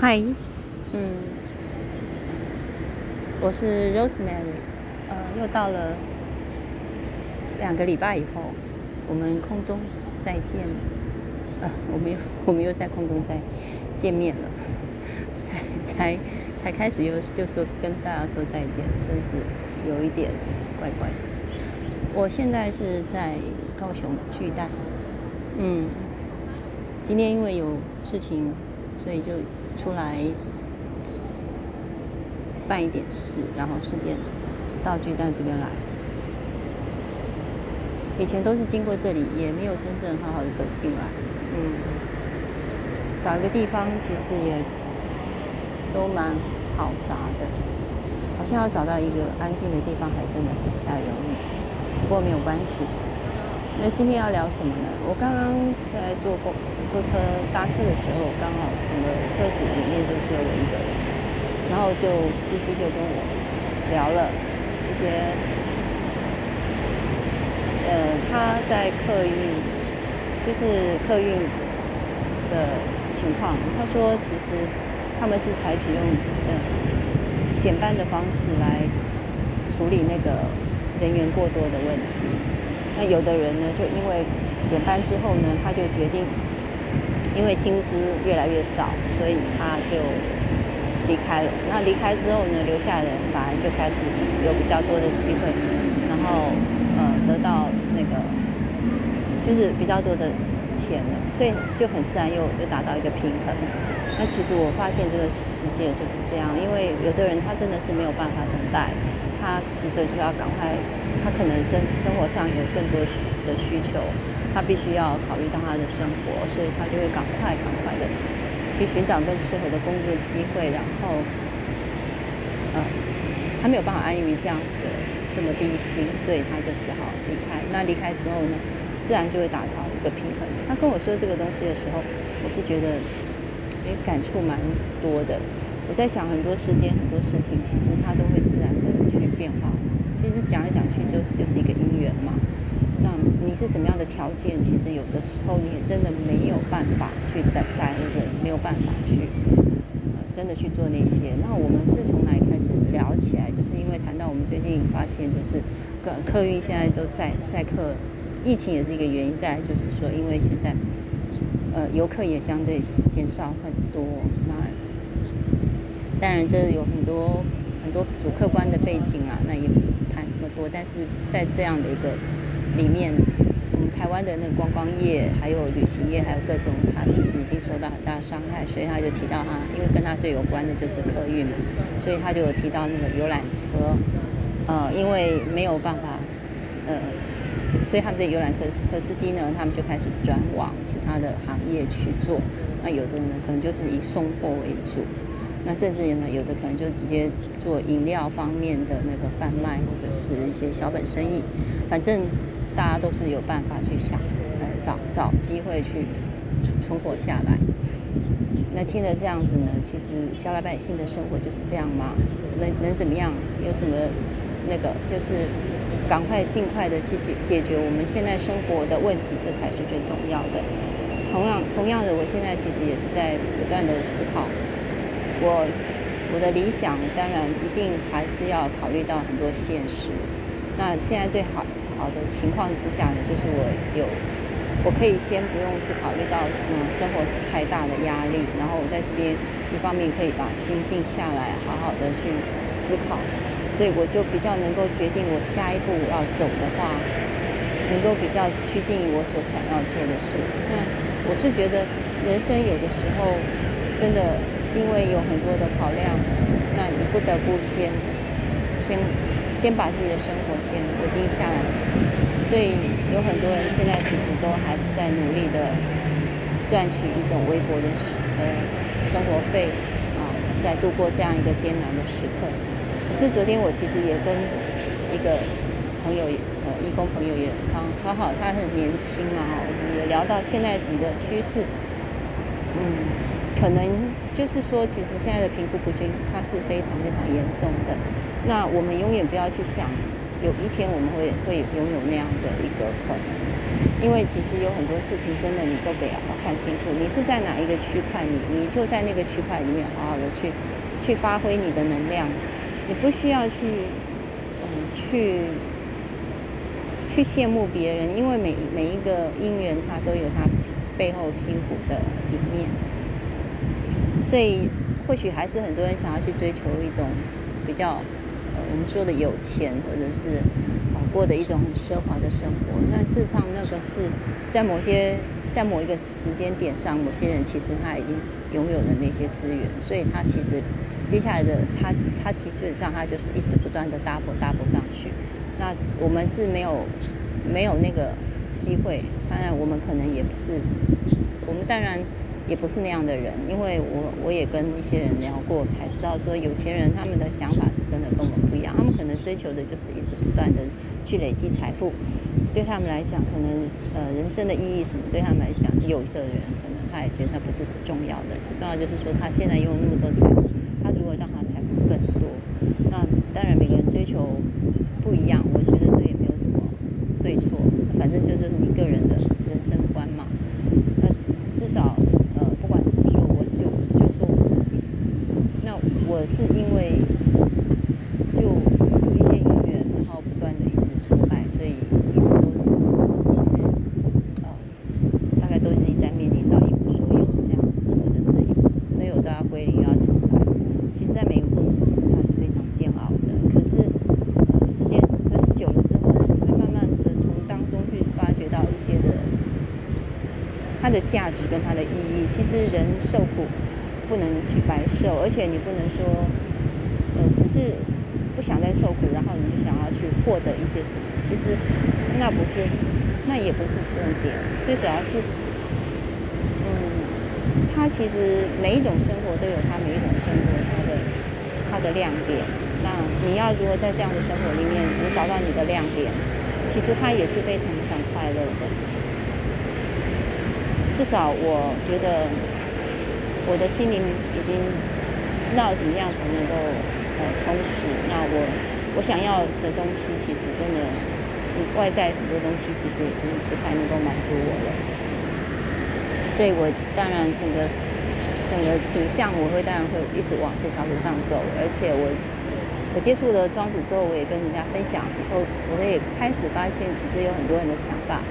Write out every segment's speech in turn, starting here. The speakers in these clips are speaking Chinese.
嗨，嗯，我是 Rosemary，呃，又到了两个礼拜以后，我们空中再见，呃，我们又我们又在空中再见面了，才才才开始又就说跟大家说再见，真是有一点怪怪的。我现在是在高雄巨蛋，嗯，今天因为有事情，所以就出来办一点事，然后顺便到巨蛋这边来。以前都是经过这里，也没有真正好好的走进来，嗯，找一个地方其实也都蛮嘈杂的，好像要找到一个安静的地方，还真的是不太容易。不过没有关系。那今天要聊什么呢？我刚刚在坐公坐车搭车的时候，刚好整个车子里面就只有我一个人，然后就司机就跟我聊了一些，呃，他在客运，就是客运的情况。他说，其实他们是采取用呃减班的方式来处理那个。人员过多的问题，那有的人呢，就因为减班之后呢，他就决定，因为薪资越来越少，所以他就离开了。那离开之后呢，留下的人反而就开始有比较多的机会，然后呃得到那个就是比较多的钱了，所以就很自然又又达到一个平衡。那其实我发现这个世界就是这样，因为有的人他真的是没有办法等待。他急着就要赶快，他可能生生活上有更多的需求，他必须要考虑到他的生活，所以他就会赶快赶快的去寻找更适合的工作机会，然后，呃，他没有办法安于这样子的这么低薪，所以他就只好离开。那离开之后呢，自然就会打造一个平衡。他跟我说这个东西的时候，我是觉得，诶，感触蛮多的。我在想很多时间很多事情，其实它都会自然的去变化。其实讲来讲去都是就是一个因缘嘛。那你是什么样的条件？其实有的时候你也真的没有办法去等待，或者没有办法去呃真的去做那些。那我们是从哪开始聊起来？就是因为谈到我们最近发现，就是客客运现在都在在客，疫情也是一个原因。在就是说，因为现在呃游客也相对减少很多。那当然，这有很多很多主客观的背景啦，那也不谈这么多。但是在这样的一个里面，嗯，台湾的那个观光业，还有旅行业，还有各种，它其实已经受到很大伤害。所以他就提到他，因为跟他最有关的就是客运嘛，所以他就有提到那个游览车，呃，因为没有办法，呃，所以他们这游览车车司机呢，他们就开始转往其他的行业去做。那有的呢，可能就是以送货为主。那甚至呢，有的可能就直接做饮料方面的那个贩卖，或者是一些小本生意。反正大家都是有办法去想，呃，找找机会去存存活下来。那听了这样子呢，其实小老百姓的生活就是这样吗？能能怎么样？有什么那个就是赶快尽快的去解解决我们现在生活的问题，这才是最重要的。同样同样的，我现在其实也是在不断的思考。我我的理想当然一定还是要考虑到很多现实。那现在最好好的情况之下呢，就是我有我可以先不用去考虑到嗯生活太大的压力，然后我在这边一方面可以把心静下来，好好的去思考，所以我就比较能够决定我下一步要走的话，能够比较趋近于我所想要做的事。那我是觉得人生有的时候真的。因为有很多的考量，那你不得不先先先把自己的生活先稳定下来。所以有很多人现在其实都还是在努力的赚取一种微薄的呃生活费啊，在度过这样一个艰难的时刻。可是昨天我其实也跟一个朋友呃义工朋友也刚刚好，他很年轻嘛，我们也聊到现在整个趋势，嗯。可能就是说，其实现在的贫富不均，它是非常非常严重的。那我们永远不要去想，有一天我们会会拥有那样的一个可能。因为其实有很多事情真的你都得要看清楚，你是在哪一个区块，你你就在那个区块里面好好的去去发挥你的能量，你不需要去嗯去去羡慕别人，因为每每一个姻缘它都有它背后辛苦的一面，所以或许还是很多人想要去追求一种比较我们说的有钱或者是啊。过的一种很奢华的生活，但事实上，那个是在某些在某一个时间点上，某些人其实他已经拥有了那些资源，所以他其实接下来的他他基本上他就是一直不断的 double double 上去。那我们是没有没有那个机会，当然我们可能也不是，我们当然。也不是那样的人，因为我我也跟一些人聊过，才知道说有钱人他们的想法是真的跟我们不一样。他们可能追求的就是一直不断的去累积财富，对他们来讲，可能呃人生的意义什么，对他们来讲，有的人可能他也觉得他不是很重要的。最重要就是说，他现在拥有那么多财富，他如果让他财富更多，那当然每个人追求不一样，我觉得这也没有什么对错，反正就就是你个人的人生观嘛。那至少。是因为就有一些姻缘，然后不断的一直崇拜，所以一直都是一直呃，大概都是一直在面临到一无所有这样子，或者是所有都要归零，要崇拜。其实，在每个过程，其实它是非常煎熬的。可是时间可是久了之后，会慢慢的从当中去发掘到一些的它的价值跟它的意义。其实人受苦。不能去白受，而且你不能说，呃，只是不想再受苦，然后你就想要去获得一些什么。其实那不是，那也不是重点。最主要是，嗯，他其实每一种生活都有他每一种生活他的他的亮点。那你要如何在这样的生活里面，你找到你的亮点，其实他也是非常非常快乐的。至少我觉得。我的心灵已经知道怎么样才能够呃充实。那我我想要的东西，其实真的，外在很多东西其实已经不太能够满足我了。所以我当然整个整个倾向，我会当然会一直往这条路上走。而且我我接触了庄子之后，我也跟人家分享以后，我也开始发现，其实有很多人的想法，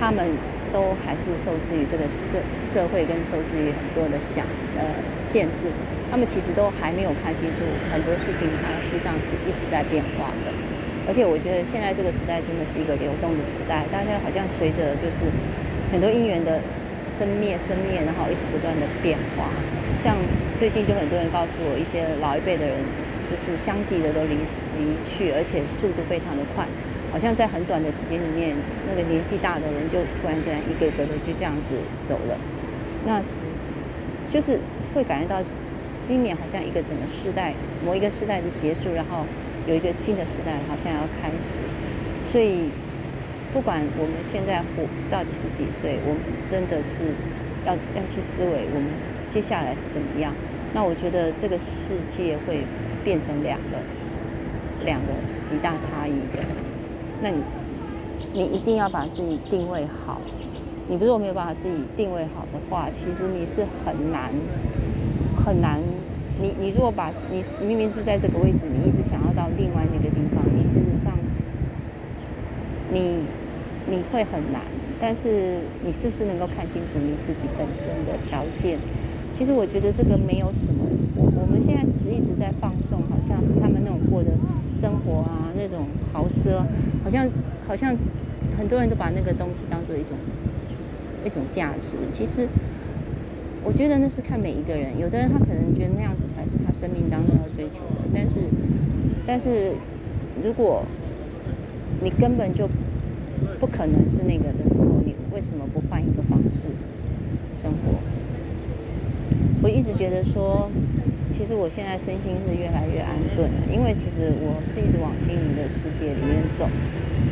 他们。都还是受制于这个社社会跟受制于很多的想呃限制，他们其实都还没有看清楚很多事情，它事实上是一直在变化的。而且我觉得现在这个时代真的是一个流动的时代，大家好像随着就是很多姻缘的生灭生灭，然后一直不断的变化。像最近就很多人告诉我，一些老一辈的人就是相继的都离离去，而且速度非常的快。好像在很短的时间里面，那个年纪大的人就突然间一个个的就这样子走了，那就是会感觉到今年好像一个整个时代，某一个时代的结束，然后有一个新的时代好像要开始。所以不管我们现在活到底是几岁，我们真的是要要去思维我们接下来是怎么样。那我觉得这个世界会变成两个两个极大差异的。那你，你一定要把自己定位好。你如果没有办法自己定位好的话，其实你是很难，很难。你你如果把你明明是在这个位置，你一直想要到另外那个地方，你事实上，你你会很难。但是你是不是能够看清楚你自己本身的条件？其实我觉得这个没有什么。现在只是一直在放送，好像是他们那种过的生活啊，那种豪奢。好像好像很多人都把那个东西当做一种一种价值。其实我觉得那是看每一个人，有的人他可能觉得那样子才是他生命当中要追求的。但是但是如果你根本就不可能是那个的时候，你为什么不换一个方式生活？我一直觉得说。其实我现在身心是越来越安顿了，因为其实我是一直往心灵的世界里面走，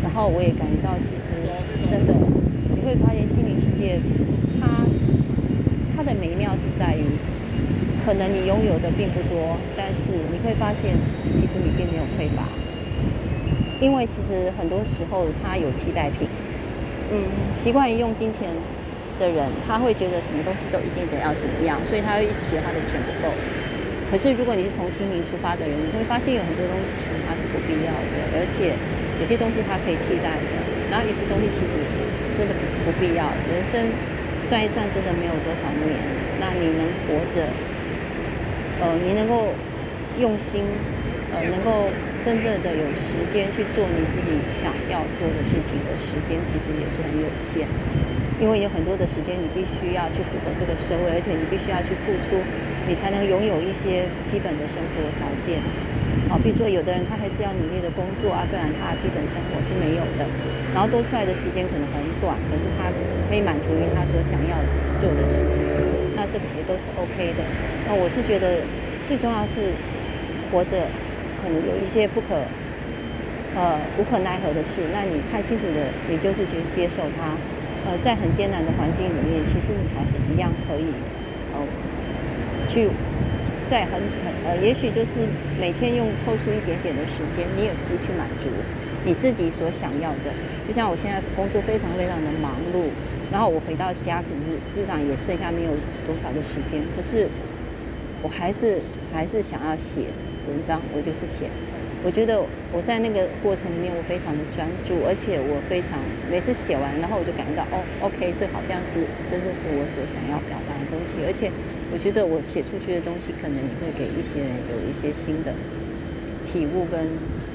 然后我也感觉到，其实真的你会发现心灵世界，它它的美妙是在于，可能你拥有的并不多，但是你会发现，其实你并没有匮乏，因为其实很多时候它有替代品。嗯习惯于用金钱的人，他会觉得什么东西都一定得要怎么样，所以他会一直觉得他的钱不够。可是如果你是从心灵出发的人，你会发现有很多东西其实它是不必要的，而且有些东西它可以替代的，然后有些东西其实真的不不必要。人生算一算，真的没有多少年，那你能活着，呃，你能够用心，呃，能够。真正的有时间去做你自己想要做的事情的时间，其实也是很有限，因为有很多的时间你必须要去符合这个社会，而且你必须要去付出，你才能拥有一些基本的生活条件。好，比如说有的人他还是要努力的工作啊，不然他基本生活是没有的。然后多出来的时间可能很短，可是他可以满足于他所想要做的事情，那这个也都是 OK 的。那我是觉得最重要是活着。可能有一些不可，呃，无可奈何的事，那你看清楚的，你就是去接受它。呃，在很艰难的环境里面，其实你还是一样可以，呃，去在很很呃，也许就是每天用抽出一点点的时间，你也可以去满足你自己所想要的。就像我现在工作非常非常的忙碌，然后我回到家，可是事实上也剩下没有多少的时间，可是我还是还是想要写。文章我就是写，我觉得我在那个过程里面我非常的专注，而且我非常每次写完，然后我就感觉到哦，OK，这好像是真的是我所想要表达的东西，而且我觉得我写出去的东西可能也会给一些人有一些新的体悟跟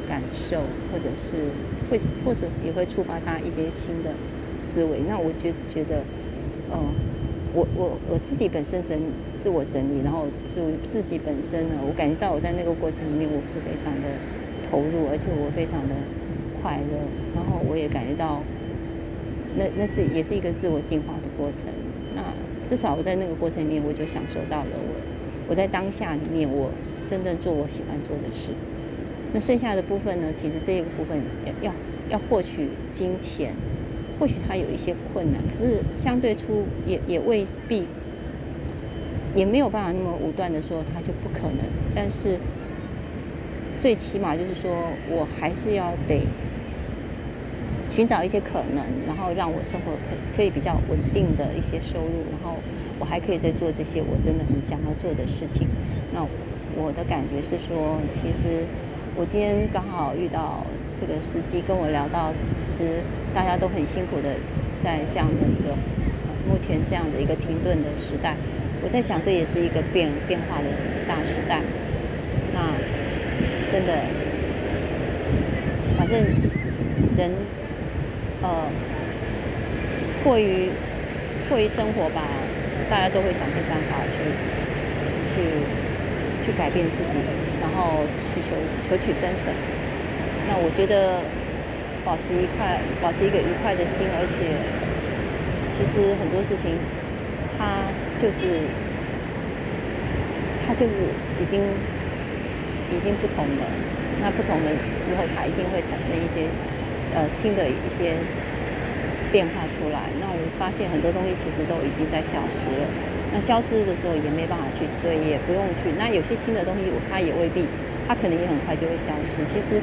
感受，或者是会或者也会触发他一些新的思维。那我就觉得，嗯。我我我自己本身整自我整理，然后就自己本身呢，我感觉到我在那个过程里面，我是非常的投入，而且我非常的快乐，然后我也感觉到，那那是也是一个自我进化的过程。那至少我在那个过程里面，我就享受到了我我在当下里面，我真正做我喜欢做的事。那剩下的部分呢，其实这一个部分要要要获取金钱。或许他有一些困难，可是相对出也也未必，也没有办法那么武断的说他就不可能。但是最起码就是说我还是要得寻找一些可能，然后让我生活可可以比较稳定的一些收入，然后我还可以再做这些我真的很想要做的事情。那我的感觉是说，其实我今天刚好遇到。这个司机跟我聊到，其实大家都很辛苦的，在这样的一个目前这样的一个停顿的时代，我在想这也是一个变变化的大时代。那真的，反正人呃迫于迫于生活吧，大家都会想尽办法去去去改变自己，然后去求求取生存。那我觉得保持一块，保持一个愉快的心，而且其实很多事情，它就是它就是已经已经不同了。那不同了之后，它一定会产生一些呃新的一些变化出来。那我发现很多东西其实都已经在消失了。那消失的时候也没办法去追，也不用去。那有些新的东西，它也未必，它可能也很快就会消失。其实。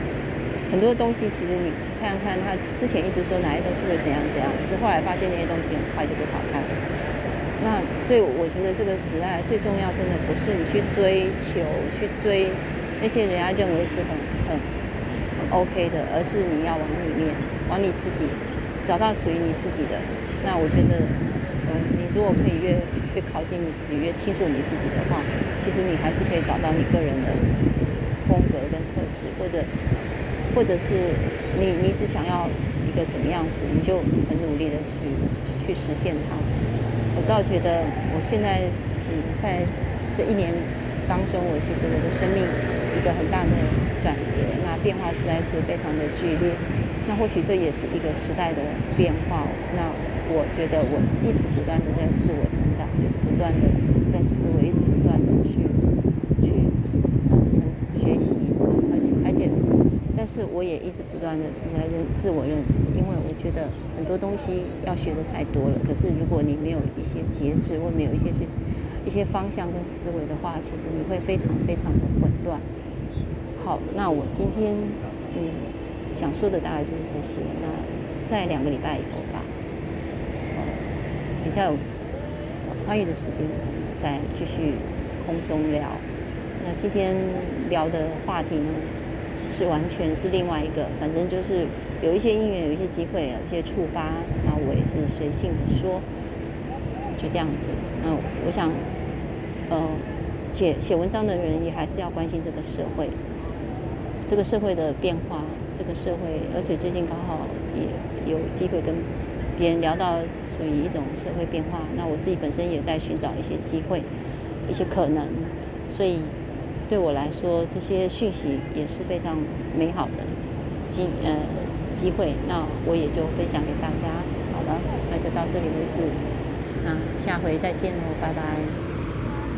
很多东西其实你看看，他之前一直说哪些东西会怎样怎样，可是后来发现那些东西很快就被淘汰了。那所以我觉得这个时代最重要，真的不是你去追求、去追那些人家认为是很很很 OK 的，而是你要往里面，往你自己找到属于你自己的。那我觉得，嗯，你如果可以越越靠近你自己，越清楚你自己的话，其实你还是可以找到你个人的风格跟特质，或者。或者是你你只想要一个怎么样子，你就很努力的去去实现它。我倒觉得我现在嗯在这一年当中，我其实我的生命一个很大的转折，那变化实在是非常的剧烈。那或许这也是一个时代的变化。那我觉得我是一直不断的在自我成长，一直不断的在思维，一直不断的去去呃成学习。但是我也一直不断的是在认自我认识，因为我觉得很多东西要学的太多了。可是如果你没有一些节制，或没有一些去一些方向跟思维的话，其实你会非常非常的混乱。好，那我今天嗯想说的大概就是这些。那在两个礼拜以后吧，呃比较有宽裕的时间再继续空中聊。那今天聊的话题呢，是完全是另外一个，反正就是有一些因缘，有一些机会，有一些触发，那我也是随性的说，就这样子。那我想，呃，写写文章的人也还是要关心这个社会，这个社会的变化，这个社会，而且最近刚好也有机会跟别人聊到属于一种社会变化，那我自己本身也在寻找一些机会，一些可能，所以。对我来说，这些讯息也是非常美好的机呃机会，那我也就分享给大家。好了，那就到这里为止，那下回再见喽，拜拜。